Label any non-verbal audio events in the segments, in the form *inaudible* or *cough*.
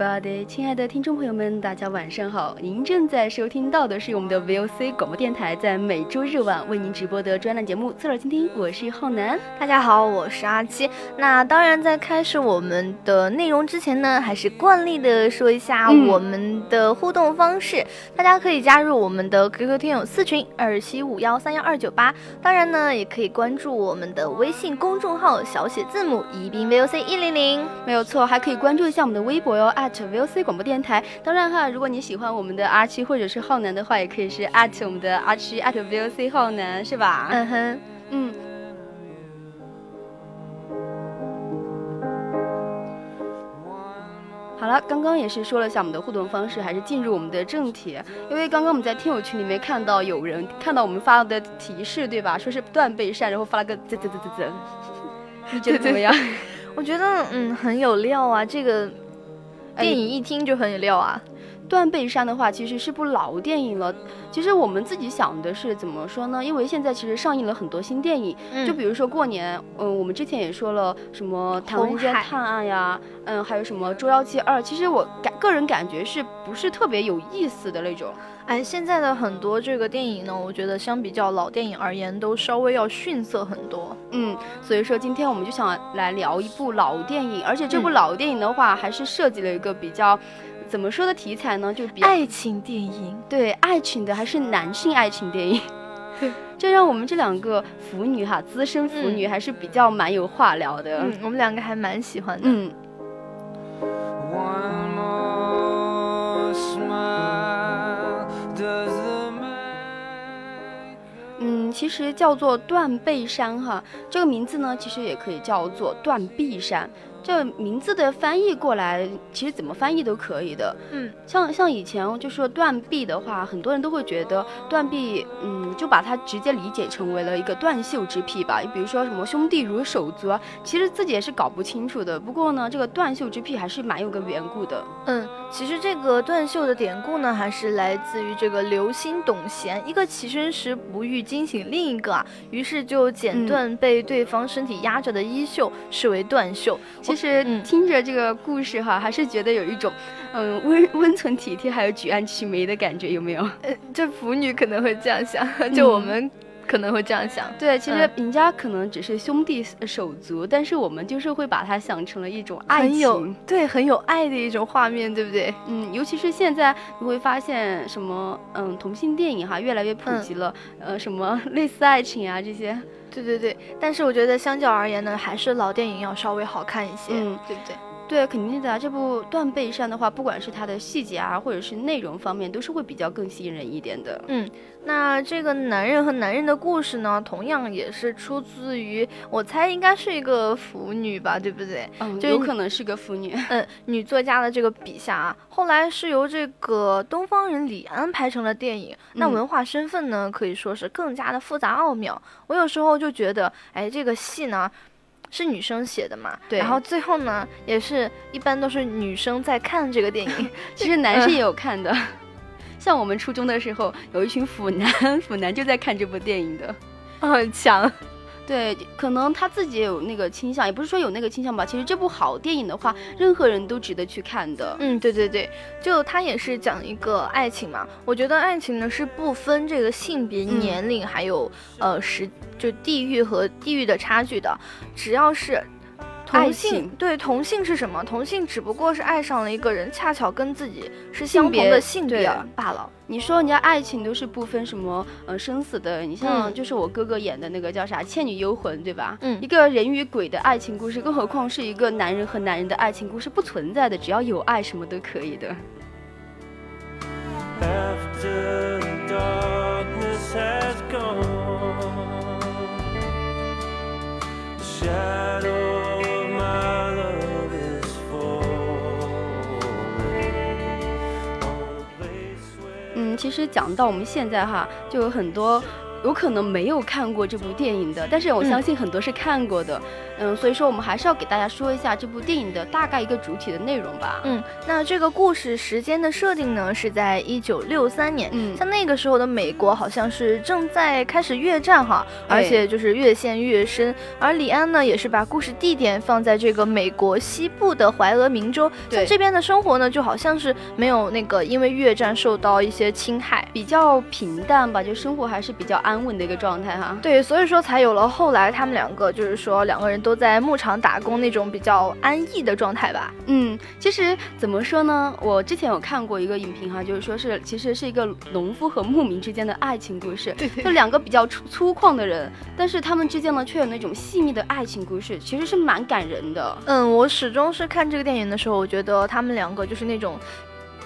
Bye. Everybody，亲爱的听众朋友们，大家晚上好！您正在收听到的是我们的 VOC 广播电台在每周日晚为您直播的专栏节目《侧耳倾听》，我是浩南。大家好，我是阿七。那当然，在开始我们的内容之前呢，还是惯例的说一下我们的互动方式。大家可以加入我们的 QQ 听友四群二七五幺三幺二九八，当然呢，也可以关注我们的微信公众号小写字母宜宾 VOC 一零零，没有错，还可以关注一下我们的微博。at VOC 广播电台，当然哈，如果你喜欢我们的阿七或者是浩南的话，也可以是 at 我们的阿七 at VOC 浩南，是吧？嗯哼，嗯。好了，刚刚也是说了一下我们的互动方式，还是进入我们的正题。因为刚刚我们在听友群里面看到有人看到我们发的提示，对吧？说是断背山，然后发了个啧啧啧啧啧，你觉得怎么样？*laughs* 我觉得嗯很有料啊，这个。电影一听就很有料啊！断背山的话，其实是部老电影了。其实我们自己想的是怎么说呢？因为现在其实上映了很多新电影，就比如说过年，嗯，我们之前也说了什么《唐人街探案》呀，嗯，还有什么《捉妖记二》。其实我感个人感觉是不是特别有意思的那种？哎，现在的很多这个电影呢，我觉得相比较老电影而言，都稍微要逊色很多。嗯，所以说今天我们就想来聊一部老电影，而且这部老电影的话，还是设计了一个比较。怎么说的题材呢？就比爱情电影，对爱情的还是男性爱情电影，*laughs* 这让我们这两个腐女哈，资深腐女还是比较蛮有话聊的。嗯，我们两个还蛮喜欢的。嗯。其实叫做断背山哈，这个名字呢，其实也可以叫做断壁山。这名字的翻译过来，其实怎么翻译都可以的。嗯，像像以前就说断臂的话，很多人都会觉得断臂，嗯，就把它直接理解成为了一个断袖之癖吧。你比如说什么兄弟如手足啊，其实自己也是搞不清楚的。不过呢，这个断袖之癖还是蛮有个缘故的。嗯，其实这个断袖的典故呢，还是来自于这个刘歆董贤，一个起身时不欲惊醒另一个啊，于是就剪断被对方身体压着的衣袖，视为断袖。其实听着这个故事哈，还是觉得有一种，嗯，温温存体贴，还有举案齐眉的感觉，有没有？呃，这腐女可能会这样想，就我们可能会这样想。对，其实人家可能只是兄弟手足，但是我们就是会把它想成了一种爱情，对，很有爱的一种画面，对不对？嗯，尤其是现在你会发现什么，嗯，同性电影哈越来越普及了，呃，什么类似爱情啊这些。对对对，但是我觉得相较而言呢，还是老电影要稍微好看一些，嗯，对不对？对，肯定的。这部《断背山》的话，不管是它的细节啊，或者是内容方面，都是会比较更吸引人一点的。嗯，那这个男人和男人的故事呢，同样也是出自于，我猜应该是一个腐女吧，对不对？嗯，有可能是个腐女。嗯，女作家的这个笔下啊，后来是由这个东方人李安拍成了电影。那文化身份呢，可以说是更加的复杂奥妙。我有时候就觉得，哎，这个戏呢。是女生写的嘛？对。然后最后呢，也是一般都是女生在看这个电影，*laughs* 其实男生也有看的。*laughs* 像我们初中的时候，有一群腐男，*laughs* 腐男就在看这部电影的，很强。对，可能他自己也有那个倾向，也不是说有那个倾向吧。其实这部好电影的话，任何人都值得去看的。嗯，对对对，就他也是讲一个爱情嘛。我觉得爱情呢是不分这个性别、年龄，还有呃时就地域和地域的差距的，只要是。同性对同性是什么？同性只不过是爱上了一个人，恰巧跟自己是相同的性别罢了。你说人家爱情都是不分什么呃生死的，你像就是我哥哥演的那个叫啥《倩女幽魂》，对吧？嗯，一个人与鬼的爱情故事，更何况是一个男人和男人的爱情故事，不存在的，只要有爱，什么都可以的。其实讲到我们现在哈，就有很多有可能没有看过这部电影的，但是我相信很多是看过的。嗯，所以说我们还是要给大家说一下这部电影的大概一个主体的内容吧。嗯，那这个故事时间的设定呢是在一九六三年。嗯，像那个时候的美国好像是正在开始越战哈，而且就是越陷越深。而李安呢也是把故事地点放在这个美国西部的怀俄明州。像这边的生活呢就好像是没有那个因为越战受到一些侵害，比较平淡吧，就生活还是比较安稳的一个状态哈。对，所以说才有了后来他们两个就是说两个人都。都在牧场打工那种比较安逸的状态吧。嗯，其实怎么说呢？我之前有看过一个影评哈，就是说是其实是一个农夫和牧民之间的爱情故事。对对。就两个比较粗粗犷的人，但是他们之间呢却有那种细腻的爱情故事，其实是蛮感人的。嗯，我始终是看这个电影的时候，我觉得他们两个就是那种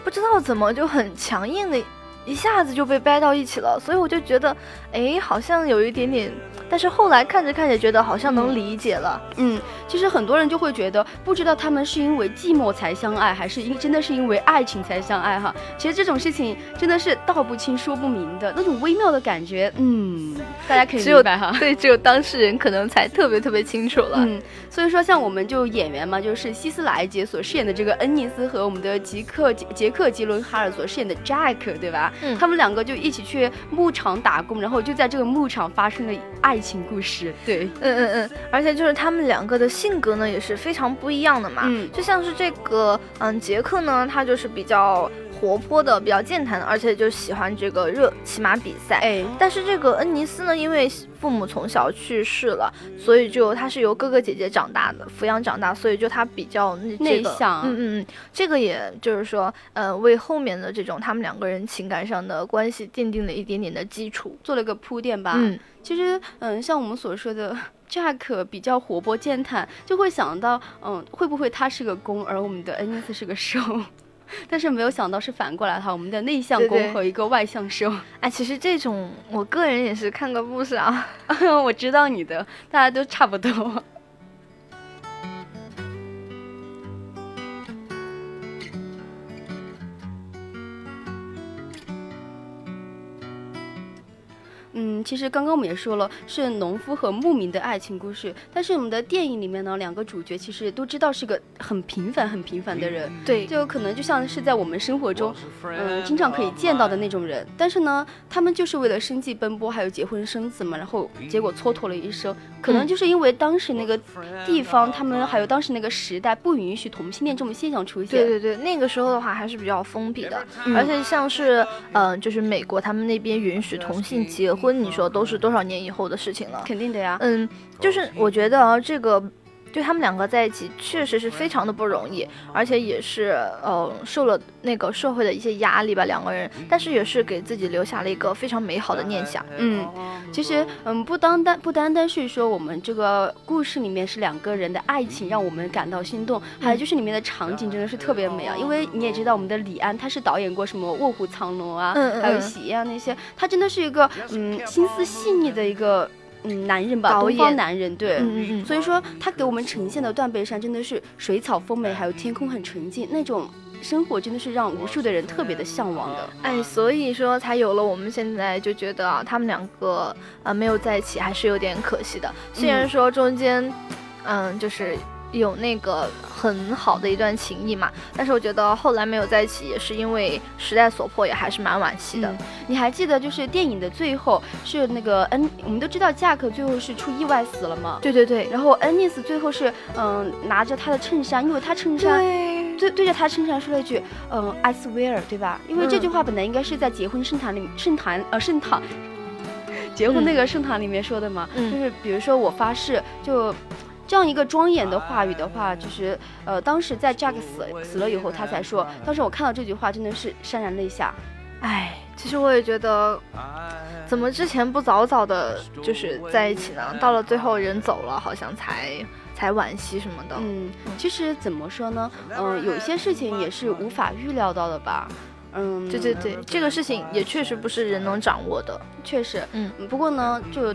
不知道怎么就很强硬的，一下子就被掰到一起了，所以我就觉得，哎，好像有一点点。但是后来看着看着，觉得好像能理解了。嗯，其实很多人就会觉得，不知道他们是因为寂寞才相爱，还是因真的是因为爱情才相爱哈。其实这种事情真的是道不清说不明的那种微妙的感觉。嗯，大家可以明白哈。对，只有当事人可能才特别特别清楚了。嗯，所以说像我们就演员嘛，就是希斯莱杰所饰演的这个恩尼斯和我们的吉克杰杰克吉伦哈尔所饰演的 Jack，对吧？嗯，他们两个就一起去牧场打工，然后就在这个牧场发生了爱。情故事，对，嗯嗯嗯，而且就是他们两个的性格呢也是非常不一样的嘛，嗯，就像是这个，嗯，杰克呢，他就是比较活泼的，比较健谈的，而且就喜欢这个热骑马比赛，哎，但是这个恩尼斯呢，因为父母从小去世了，所以就他是由哥哥姐姐长大的，抚养长大，所以就他比较内向，嗯嗯嗯，这个也就是说，呃，为后面的这种他们两个人情感上的关系奠定了一点点的基础，做了个铺垫吧，嗯。其实，嗯，像我们所说的 Jack 比较活泼健谈，就会想到，嗯，会不会他是个攻，而我们的恩尼斯是个受？*laughs* 但是没有想到是反过来哈，我们的内向攻和一个外向受。*laughs* 哎，其实这种我个人也是看过不少，*laughs* 我知道你的，大家都差不多。嗯，其实刚刚我们也说了，是农夫和牧民的爱情故事。但是我们的电影里面呢，两个主角其实都知道是个很平凡、很平凡的人。对，就可能就像是在我们生活中，嗯，经常可以见到的那种人。但是呢，他们就是为了生计奔波，还有结婚生子嘛，然后结果蹉跎了一生。可能就是因为当时那个地方，他们还有当时那个时代不允许同性恋这种现象出现。对对对，那个时候的话还是比较封闭的，而且像是，嗯，就是美国他们那边允许同性结婚。婚，你说都是多少年以后的事情了？肯定的呀。嗯，就是我觉得啊，这个。对他们两个在一起确实是非常的不容易，而且也是呃受了那个社会的一些压力吧，两个人，但是也是给自己留下了一个非常美好的念想。嗯，其实嗯不单单不单单是说我们这个故事里面是两个人的爱情让我们感到心动，还有就是里面的场景真的是特别美啊，因为你也知道我们的李安他是导演过什么《卧虎藏龙》啊，还有《喜宴》那些，他真的是一个嗯心思细腻的一个。嗯，男人吧，东方男人，对，所以说他给我们呈现的断背山真的是水草丰美，还有天空很纯净，那种生活真的是让无数的人特别的向往的。哎，所以说才有了我们现在就觉得啊，他们两个呃没有在一起还是有点可惜的。虽然说中间，嗯，就是。有那个很好的一段情谊嘛。但是我觉得后来没有在一起，也是因为时代所迫，也还是蛮惋惜的。你还记得就是电影的最后是那个恩，我们都知道贾克最后是出意外死了嘛？对对对。然后恩尼斯最后是嗯拿着他的衬衫，因为他衬衫对对着他衬衫说了一句嗯 I swear，对吧？因为这句话本来应该是在结婚圣坛里圣坛呃圣堂。结婚那个圣堂里面说的嘛，就是比如说我发誓，就这样一个庄严的话语的话，就是呃，当时在 Jack 死死了以后，他才说，当时我看到这句话真的是潸然泪下。哎，其实我也觉得，怎么之前不早早的就是在一起呢？到了最后人走了，好像才才惋惜什么的。嗯，其实怎么说呢？嗯，有一些事情也是无法预料到的吧。嗯，对对对，这个事情也确实不是人能掌握的，确实。嗯，不过呢，就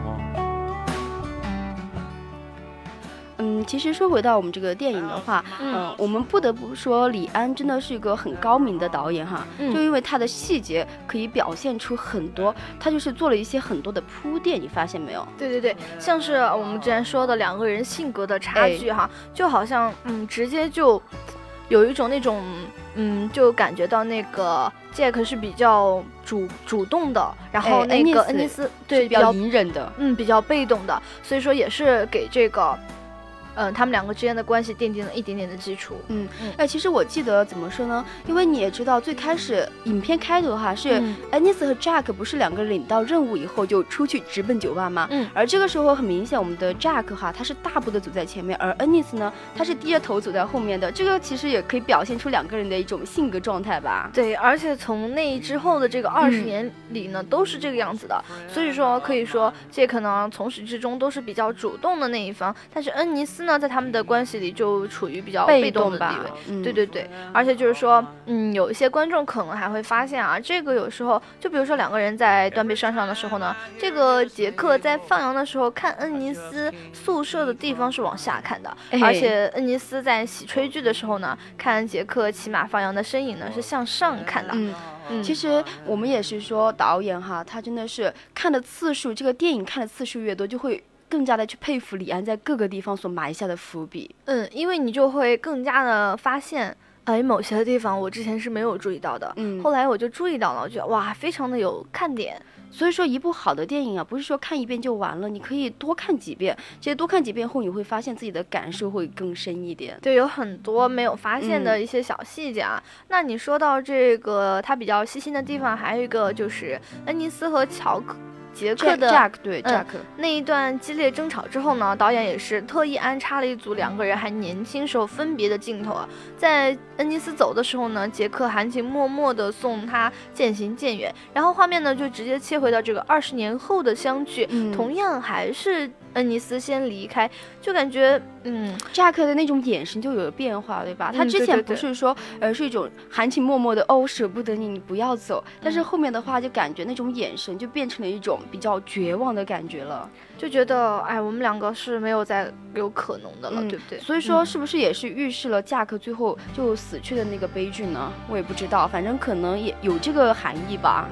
嗯，其实说回到我们这个电影的话，嗯，我们不得不说李安真的是一个很高明的导演哈，就因为他的细节可以表现出很多，他就是做了一些很多的铺垫，你发现没有？对对对，像是我们之前说的两个人性格的差距哈，就好像嗯，直接就有一种那种嗯，就感觉到那个杰克是比较主主动的，然后那个恩尼斯对比较隐忍的，嗯，比较被动的，所以说也是给这个。嗯，他们两个之间的关系奠定了一点点的基础。嗯，哎，其实我记得怎么说呢？因为你也知道，最开始影片开头哈是安妮斯和 Jack 不是两个人领到任务以后就出去直奔酒吧吗？嗯，而这个时候很明显，我们的 Jack 哈他是大步的走在前面，而安妮斯呢，他是低着头走在后面的。这个其实也可以表现出两个人的一种性格状态吧？对，而且从那之后的这个二十年里呢，都是这个样子的。所以说，可以说这可能从始至终都是比较主动的那一方，但是恩尼斯。呢，在他们的关系里就处于比较被动的地位，对对对，而且就是说，嗯，有一些观众可能还会发现啊，这个有时候，就比如说两个人在断背山上的时候呢，这个杰克在放羊的时候看恩尼斯宿舍的地方是往下看的，而且恩尼斯在洗炊具的时候呢，看杰克骑马放羊的身影呢是向上看的。嗯，其实我们也是说导演哈，他真的是看的次数，这个电影看的次数越多，就会。更加的去佩服李安在各个地方所埋下的伏笔，嗯，因为你就会更加的发现，哎，某些地方我之前是没有注意到的，嗯，后来我就注意到了，我觉得哇，非常的有看点。所以说，一部好的电影啊，不是说看一遍就完了，你可以多看几遍。其实多看几遍后，你会发现自己的感受会更深一点。对，有很多没有发现的一些小细节啊。那你说到这个，他比较细心的地方，还有一个就是恩尼斯和乔克。杰克的对 Jack 那一段激烈争吵之后呢，导演也是特意安插了一组两个人还年轻时候分别的镜头啊。在恩尼斯走的时候呢，杰克含情脉脉的送他渐行渐远，然后画面呢就直接切回到这个二十年后的相聚，同样还是。恩尼斯先离开，就感觉，嗯，Jack 的那种眼神就有了变化，对吧？他之前不是说，呃，是一种含情脉脉的，哦，舍不得你，你不要走。但是后面的话，就感觉那种眼神就变成了一种比较绝望的感觉了，就觉得，哎，我们两个是没有再有可能的了，对不对？所以说，是不是也是预示了 Jack 最后就死去的那个悲剧呢？我也不知道，反正可能也有这个含义吧。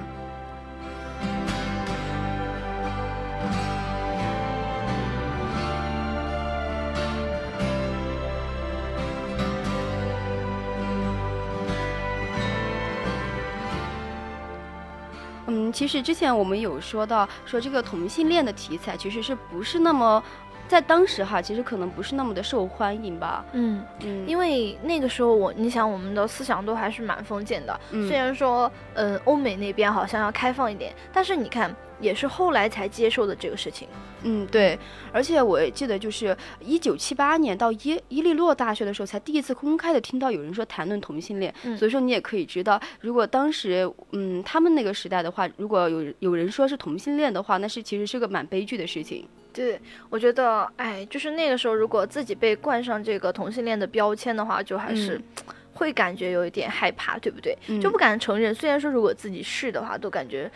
其实之前我们有说到，说这个同性恋的题材其实是不是那么，在当时哈，其实可能不是那么的受欢迎吧。嗯嗯，因为那个时候我，你想我们的思想都还是蛮封建的，虽然说，嗯，欧美那边好像要开放一点，但是你看。也是后来才接受的这个事情，嗯，对，而且我记得就是一九七八年到伊伊利诺大学的时候，才第一次公开的听到有人说谈论同性恋，所以说你也可以知道，如果当时，嗯，他们那个时代的话，如果有有人说是同性恋的话，那是其实是个蛮悲剧的事情。对，我觉得，哎，就是那个时候，如果自己被冠上这个同性恋的标签的话，就还是 *tsk* 会感觉有一点害怕，对不对？就不敢承认。虽然说如果自己是的话，都感觉。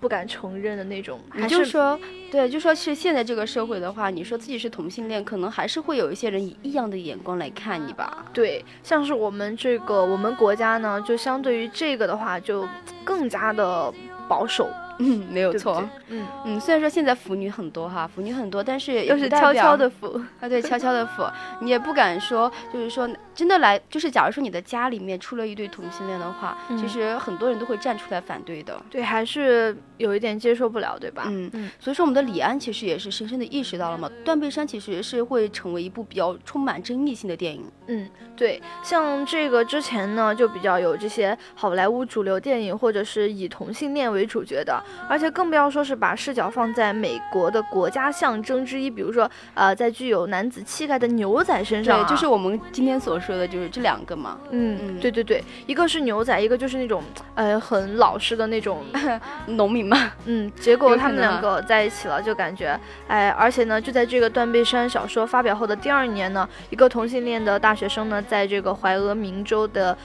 不敢承认的那种。你就说，对，就说是现在这个社会的话，你说自己是同性恋，可能还是会有一些人以异样的眼光来看你吧。对，像是我们这个我们国家呢，就相对于这个的话，就更加的保守。嗯，没有错。嗯嗯，虽然说现在腐女很多哈，腐女很多，但是又是悄悄的腐啊，对，悄悄的腐，你也不敢说，就是说真的来，就是假如说你的家里面出了一对同性恋的话，其实很多人都会站出来反对的。对，还是有一点接受不了，对吧？嗯嗯。所以说，我们的李安其实也是深深的意识到了嘛，断背山其实是会成为一部比较充满争议性的电影。嗯，对，像这个之前呢，就比较有这些好莱坞主流电影，或者是以同性恋为主角的，而且更不要说是把视角放在美国的国家象征之一，比如说呃，在具有男子气概的牛仔身上，对，就是我们今天所说的就是这两个嘛。嗯嗯，对对对，一个是牛仔，一个就是那种呃很老实的那种 *laughs* 农民嘛。嗯，结果他们两个在一起了，就感觉哎，而且呢，就在这个断背山小说发表后的第二年呢，一个同性恋的大学生呢，在这个怀俄明州的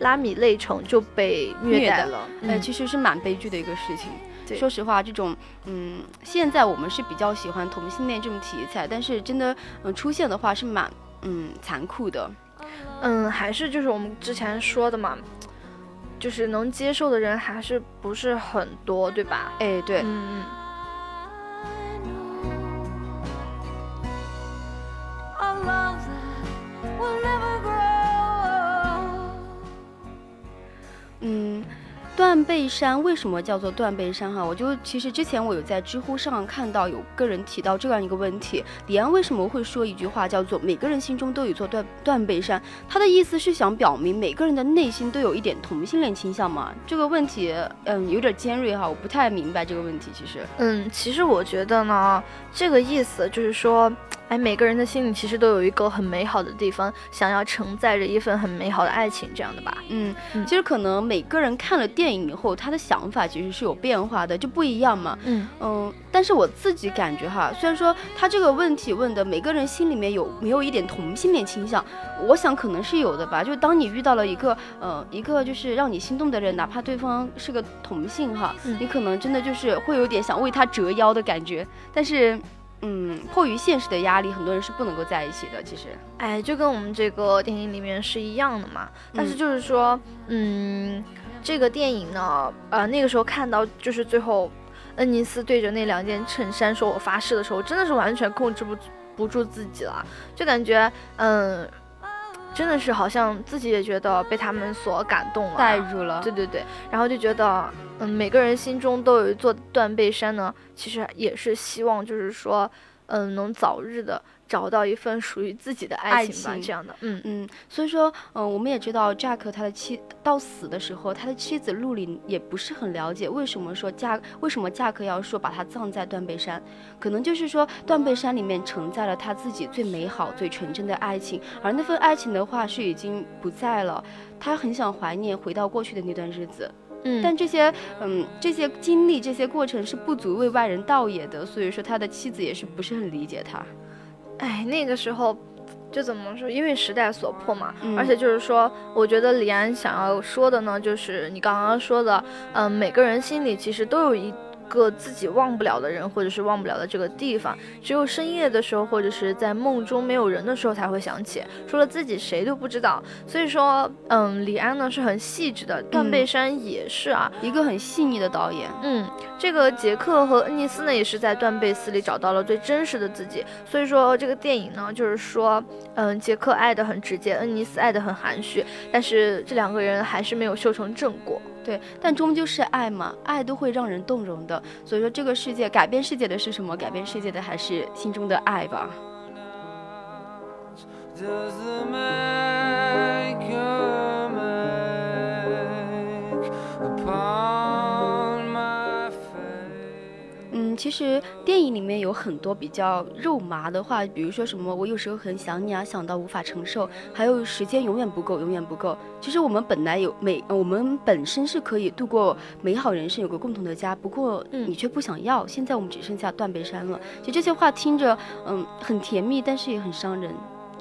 拉米内城就被虐待了，哎，其实是蛮悲剧的一个事情。说实话，这种嗯，现在我们是比较喜欢同性恋这种题材，但是真的嗯出现的话是蛮嗯残酷的。嗯，还是就是我们之前说的嘛，就是能接受的人还是不是很多，对吧？哎，对，嗯嗯。嗯，断背山为什么叫做断背山？哈，我就其实之前我有在知乎上看到有个人提到这样一个问题：李安为什么会说一句话叫做“每个人心中都有座断断背山”？他的意思是想表明每个人的内心都有一点同性恋倾向吗？这个问题，嗯，有点尖锐哈，我不太明白这个问题。其实，嗯，其实我觉得呢，这个意思就是说。哎，每个人的心里其实都有一个很美好的地方，想要承载着一份很美好的爱情，这样的吧？嗯，其实可能每个人看了电影以后，他的想法其实是有变化的，就不一样嘛。嗯嗯，但是我自己感觉哈，虽然说他这个问题问的每个人心里面有没有一点同性恋倾向，我想可能是有的吧。就当你遇到了一个呃一个就是让你心动的人，哪怕对方是个同性哈，你可能真的就是会有点想为他折腰的感觉，但是。嗯，迫于现实的压力，很多人是不能够在一起的。其实，哎，就跟我们这个电影里面是一样的嘛。但是就是说，嗯，这个电影呢，呃，那个时候看到就是最后，恩尼斯对着那两件衬衫说“我发誓”的时候，真的是完全控制不不住自己了，就感觉，嗯。真的是好像自己也觉得被他们所感动了，带入了。对对对，然后就觉得，嗯，每个人心中都有一座断背山呢，其实也是希望，就是说，嗯，能早日的。找到一份属于自己的爱情吧，这样的，嗯。嗯，所以说，嗯，我们也知道 Jack 他的妻到死的时候，他的妻子陆林也不是很了解为什么说嫁为什么 Jack 要说把他葬在断背山，可能就是说断背山里面承载了他自己最美好、最纯真的爱情，而那份爱情的话是已经不在了，他很想怀念回到过去的那段日子，嗯，但这些，嗯，这些经历、这些过程是不足为外人道也的，所以说他的妻子也是不是很理解他。哎，那个时候，就怎么说？因为时代所迫嘛，而且就是说，我觉得李安想要说的呢，就是你刚刚说的，嗯，每个人心里其实都有一。个自己忘不了的人，或者是忘不了的这个地方，只有深夜的时候，或者是在梦中没有人的时候才会想起，除了自己谁都不知道。所以说，嗯，李安呢是很细致的，断背山也是啊，一个很细腻的导演。嗯，这个杰克和恩尼斯呢也是在断背寺里找到了最真实的自己。所以说，这个电影呢就是说，嗯，杰克爱的很直接，恩尼斯爱的很含蓄，但是这两个人还是没有修成正果。对，但终究是爱嘛，爱都会让人动容的。所以说，这个世界改变世界的是什么？改变世界的还是心中的爱吧。其实电影里面有很多比较肉麻的话，比如说什么我有时候很想你啊，想到无法承受，还有时间永远不够，永远不够。其实我们本来有美，我们本身是可以度过美好人生，有个共同的家。不过你却不想要，现在我们只剩下断背山了。其实这些话听着，嗯，很甜蜜，但是也很伤人。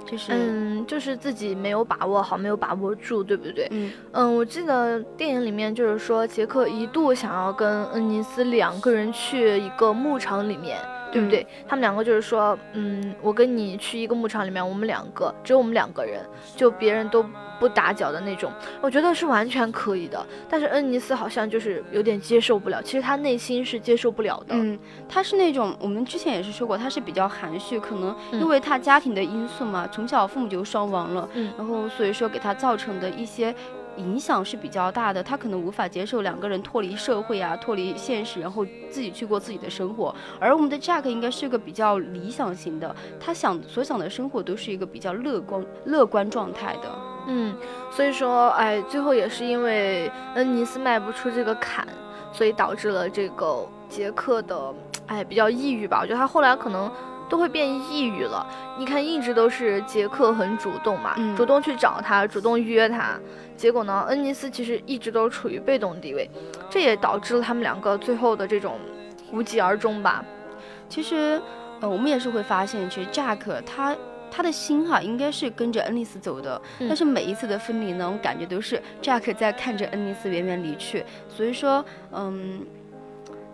就是嗯，就是自己没有把握好，没有把握住，对不对？嗯嗯，我记得电影里面就是说，杰克一度想要跟恩尼斯两个人去一个牧场里面。对不对？他们两个就是说，嗯，我跟你去一个牧场里面，我们两个只有我们两个人，就别人都不打搅的那种。我觉得是完全可以的。但是恩尼斯好像就是有点接受不了，其实他内心是接受不了的。嗯，他是那种我们之前也是说过，他是比较含蓄，可能因为他家庭的因素嘛，从小父母就双亡了，嗯，然后所以说给他造成的一些。影响是比较大的，他可能无法接受两个人脱离社会啊，脱离现实，然后自己去过自己的生活。而我们的 Jack 应该是个比较理想型的，他想所想的生活都是一个比较乐观乐观状态的。嗯，所以说，哎，最后也是因为恩尼斯迈不出这个坎，所以导致了这个杰克的，哎，比较抑郁吧。我觉得他后来可能。都会变抑郁了。你看，一直都是杰克很主动嘛，主动去找他，主动约他。结果呢，恩尼斯其实一直都处于被动地位，这也导致了他们两个最后的这种无疾而终吧。其实，呃，我们也是会发现，其实 Jack 他他的心哈应该是跟着恩尼斯走的，但是每一次的分离呢，我感觉都是 Jack 在看着恩尼斯远远离去。所以说，嗯。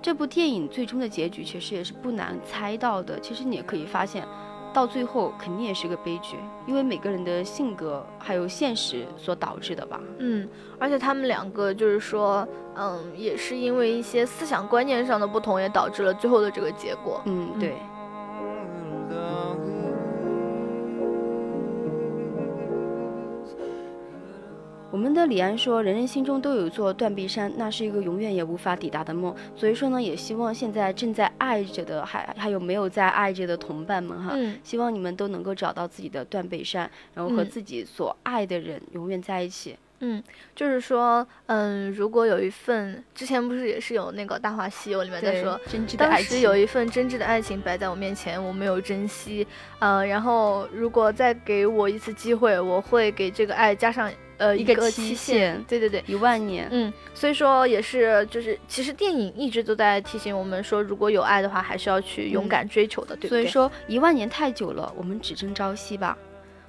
这部电影最终的结局其实也是不难猜到的。其实你也可以发现，到最后肯定也是个悲剧，因为每个人的性格还有现实所导致的吧。嗯，而且他们两个就是说，嗯，也是因为一些思想观念上的不同，也导致了最后的这个结果。嗯，对。我们的李安说：“人人心中都有一座断臂山，那是一个永远也无法抵达的梦。所以说呢，也希望现在正在爱着的，还还有没有在爱着的同伴们哈，希望你们都能够找到自己的断背山，然后和自己所爱的人永远在一起。嗯，就是说，嗯，如果有一份之前不是也是有那个《大话西游》里面在说，当时有一份真挚的爱情摆在我面前，我没有珍惜，呃，然后如果再给我一次机会，我会给这个爱加上。”呃，一个期限，对对对，一万年，嗯，所以说也是，就是其实电影一直都在提醒我们说，如果有爱的话，还是要去勇敢追求的，对不对？所以说一万年太久了，我们只争朝夕吧。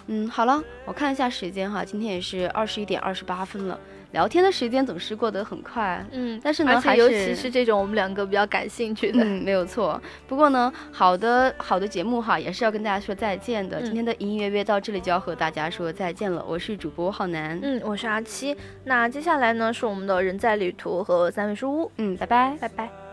嗯，好了，我看一下时间哈，今天也是二十一点二十八分了。聊天的时间总是过得很快，嗯，但是呢，还尤其是这种我们两个比较感兴趣的，嗯，没有错。不过呢，好的好的节目哈，也是要跟大家说再见的。今天的隐隐约约到这里就要和大家说再见了。我是主播浩南，嗯，我是阿七。那接下来呢，是我们的人在旅途和三味书屋，嗯，拜拜，拜拜。